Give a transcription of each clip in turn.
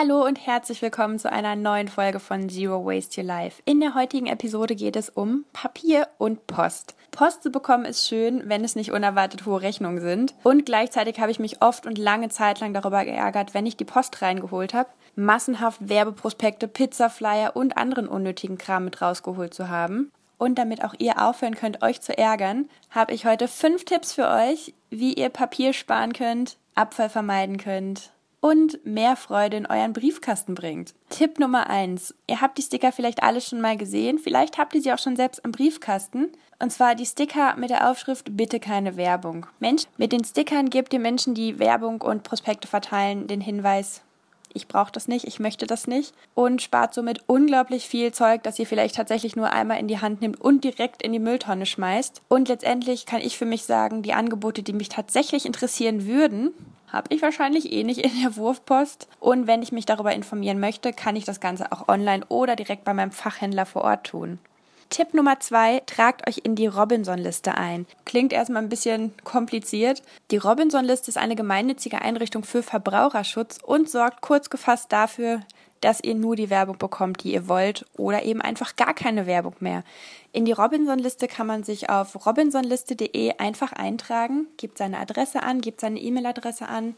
Hallo und herzlich willkommen zu einer neuen Folge von Zero Waste Your Life. In der heutigen Episode geht es um Papier und Post. Post zu bekommen ist schön, wenn es nicht unerwartet hohe Rechnungen sind. Und gleichzeitig habe ich mich oft und lange Zeit lang darüber geärgert, wenn ich die Post reingeholt habe, massenhaft Werbeprospekte, Pizzaflyer und anderen unnötigen Kram mit rausgeholt zu haben. Und damit auch ihr aufhören könnt, euch zu ärgern, habe ich heute fünf Tipps für euch, wie ihr Papier sparen könnt, Abfall vermeiden könnt und mehr Freude in euren Briefkasten bringt. Tipp Nummer eins: Ihr habt die Sticker vielleicht alle schon mal gesehen, vielleicht habt ihr sie auch schon selbst im Briefkasten. Und zwar die Sticker mit der Aufschrift Bitte keine Werbung. Mensch, mit den Stickern gebt ihr Menschen, die Werbung und Prospekte verteilen, den Hinweis, ich brauche das nicht, ich möchte das nicht und spart somit unglaublich viel Zeug, das ihr vielleicht tatsächlich nur einmal in die Hand nimmt und direkt in die Mülltonne schmeißt. Und letztendlich kann ich für mich sagen, die Angebote, die mich tatsächlich interessieren würden, habe ich wahrscheinlich eh nicht in der Wurfpost. Und wenn ich mich darüber informieren möchte, kann ich das Ganze auch online oder direkt bei meinem Fachhändler vor Ort tun. Tipp Nummer zwei, tragt euch in die Robinson-Liste ein. Klingt erstmal ein bisschen kompliziert. Die Robinson-Liste ist eine gemeinnützige Einrichtung für Verbraucherschutz und sorgt kurz gefasst dafür, dass ihr nur die Werbung bekommt, die ihr wollt oder eben einfach gar keine Werbung mehr. In die Robinson-Liste kann man sich auf robinsonliste.de einfach eintragen, gibt seine Adresse an, gibt seine E-Mail-Adresse an,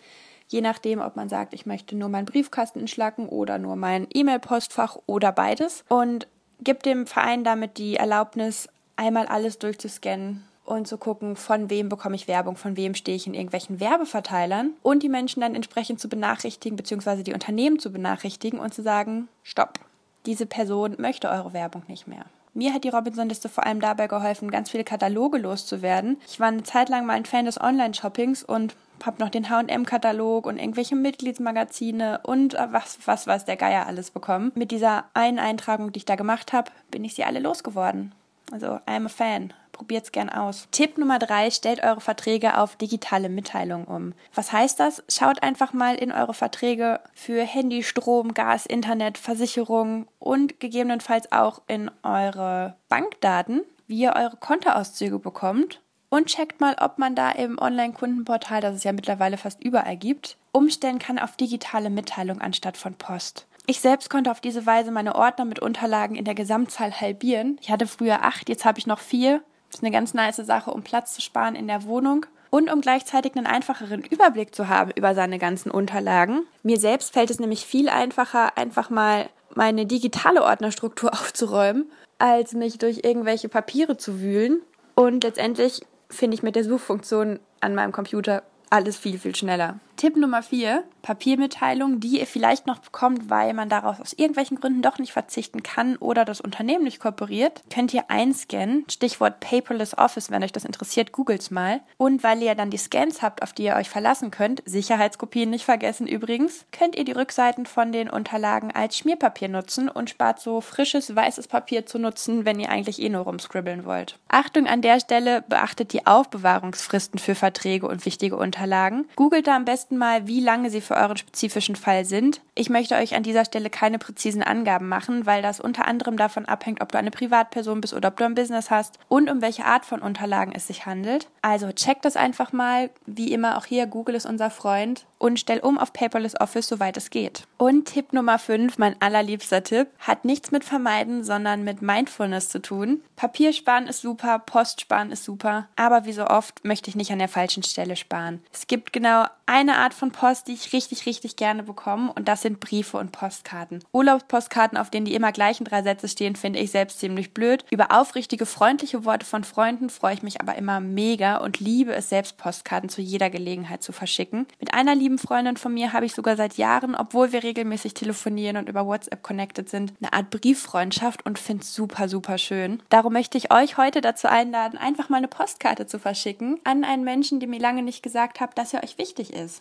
je nachdem, ob man sagt, ich möchte nur meinen Briefkasten entschlacken oder nur mein E-Mail-Postfach oder beides und gibt dem Verein damit die Erlaubnis, einmal alles durchzuscannen und zu gucken, von wem bekomme ich Werbung, von wem stehe ich in irgendwelchen Werbeverteilern und die Menschen dann entsprechend zu benachrichtigen, beziehungsweise die Unternehmen zu benachrichtigen und zu sagen, stopp, diese Person möchte eure Werbung nicht mehr. Mir hat die Robinson-Liste vor allem dabei geholfen, ganz viele Kataloge loszuwerden. Ich war eine Zeit lang mal ein Fan des Online-Shoppings und habe noch den H&M-Katalog und irgendwelche Mitgliedsmagazine und was, was weiß der Geier alles bekommen. Mit dieser einen Eintragung, die ich da gemacht habe, bin ich sie alle losgeworden. Also, I'm a fan. Probiert's gern aus. Tipp Nummer drei, stellt eure Verträge auf digitale Mitteilungen um. Was heißt das? Schaut einfach mal in eure Verträge für Handy, Strom, Gas, Internet, Versicherung und gegebenenfalls auch in eure Bankdaten, wie ihr eure Kontoauszüge bekommt und checkt mal, ob man da im Online-Kundenportal, das es ja mittlerweile fast überall gibt, umstellen kann auf digitale Mitteilung anstatt von Post. Ich selbst konnte auf diese Weise meine Ordner mit Unterlagen in der Gesamtzahl halbieren. Ich hatte früher acht, jetzt habe ich noch vier. Das ist eine ganz nice Sache, um Platz zu sparen in der Wohnung und um gleichzeitig einen einfacheren Überblick zu haben über seine ganzen Unterlagen. Mir selbst fällt es nämlich viel einfacher, einfach mal meine digitale Ordnerstruktur aufzuräumen, als mich durch irgendwelche Papiere zu wühlen. Und letztendlich finde ich mit der Suchfunktion an meinem Computer alles viel, viel schneller. Tipp Nummer vier, Papiermitteilung, die ihr vielleicht noch bekommt, weil man darauf aus irgendwelchen Gründen doch nicht verzichten kann oder das Unternehmen nicht kooperiert, könnt ihr einscannen. Stichwort Paperless Office, wenn euch das interessiert, googelt's mal. Und weil ihr dann die Scans habt, auf die ihr euch verlassen könnt, Sicherheitskopien nicht vergessen übrigens, könnt ihr die Rückseiten von den Unterlagen als Schmierpapier nutzen und spart so frisches weißes Papier zu nutzen, wenn ihr eigentlich eh nur rumscribbeln wollt. Achtung an der Stelle, beachtet die Aufbewahrungsfristen für Verträge und wichtige Unterlagen. Googelt da am besten besten mal, wie lange sie für euren spezifischen Fall sind. Ich möchte euch an dieser Stelle keine präzisen Angaben machen, weil das unter anderem davon abhängt, ob du eine Privatperson bist oder ob du ein Business hast und um welche Art von Unterlagen es sich handelt. Also checkt das einfach mal. Wie immer auch hier, Google ist unser Freund und stell um auf Paperless Office, soweit es geht. Und Tipp Nummer 5, mein allerliebster Tipp, hat nichts mit Vermeiden, sondern mit Mindfulness zu tun. Papier sparen ist super, Post sparen ist super, aber wie so oft möchte ich nicht an der falschen Stelle sparen. Es gibt genau eine Art von Post, die ich richtig, richtig gerne bekomme und das sind Briefe und Postkarten. Urlaubspostkarten, auf denen die immer gleichen drei Sätze stehen, finde ich selbst ziemlich blöd. Über aufrichtige, freundliche Worte von Freunden freue ich mich aber immer mega und liebe es selbst, Postkarten zu jeder Gelegenheit zu verschicken. Mit einer lieben Freundin von mir habe ich sogar seit Jahren, obwohl wir regelmäßig telefonieren und über WhatsApp connected sind, eine Art Brieffreundschaft und finde es super, super schön. Darum möchte ich euch heute dazu einladen, einfach mal eine Postkarte zu verschicken an einen Menschen, der mir lange nicht gesagt hat, dass er euch wichtig ist.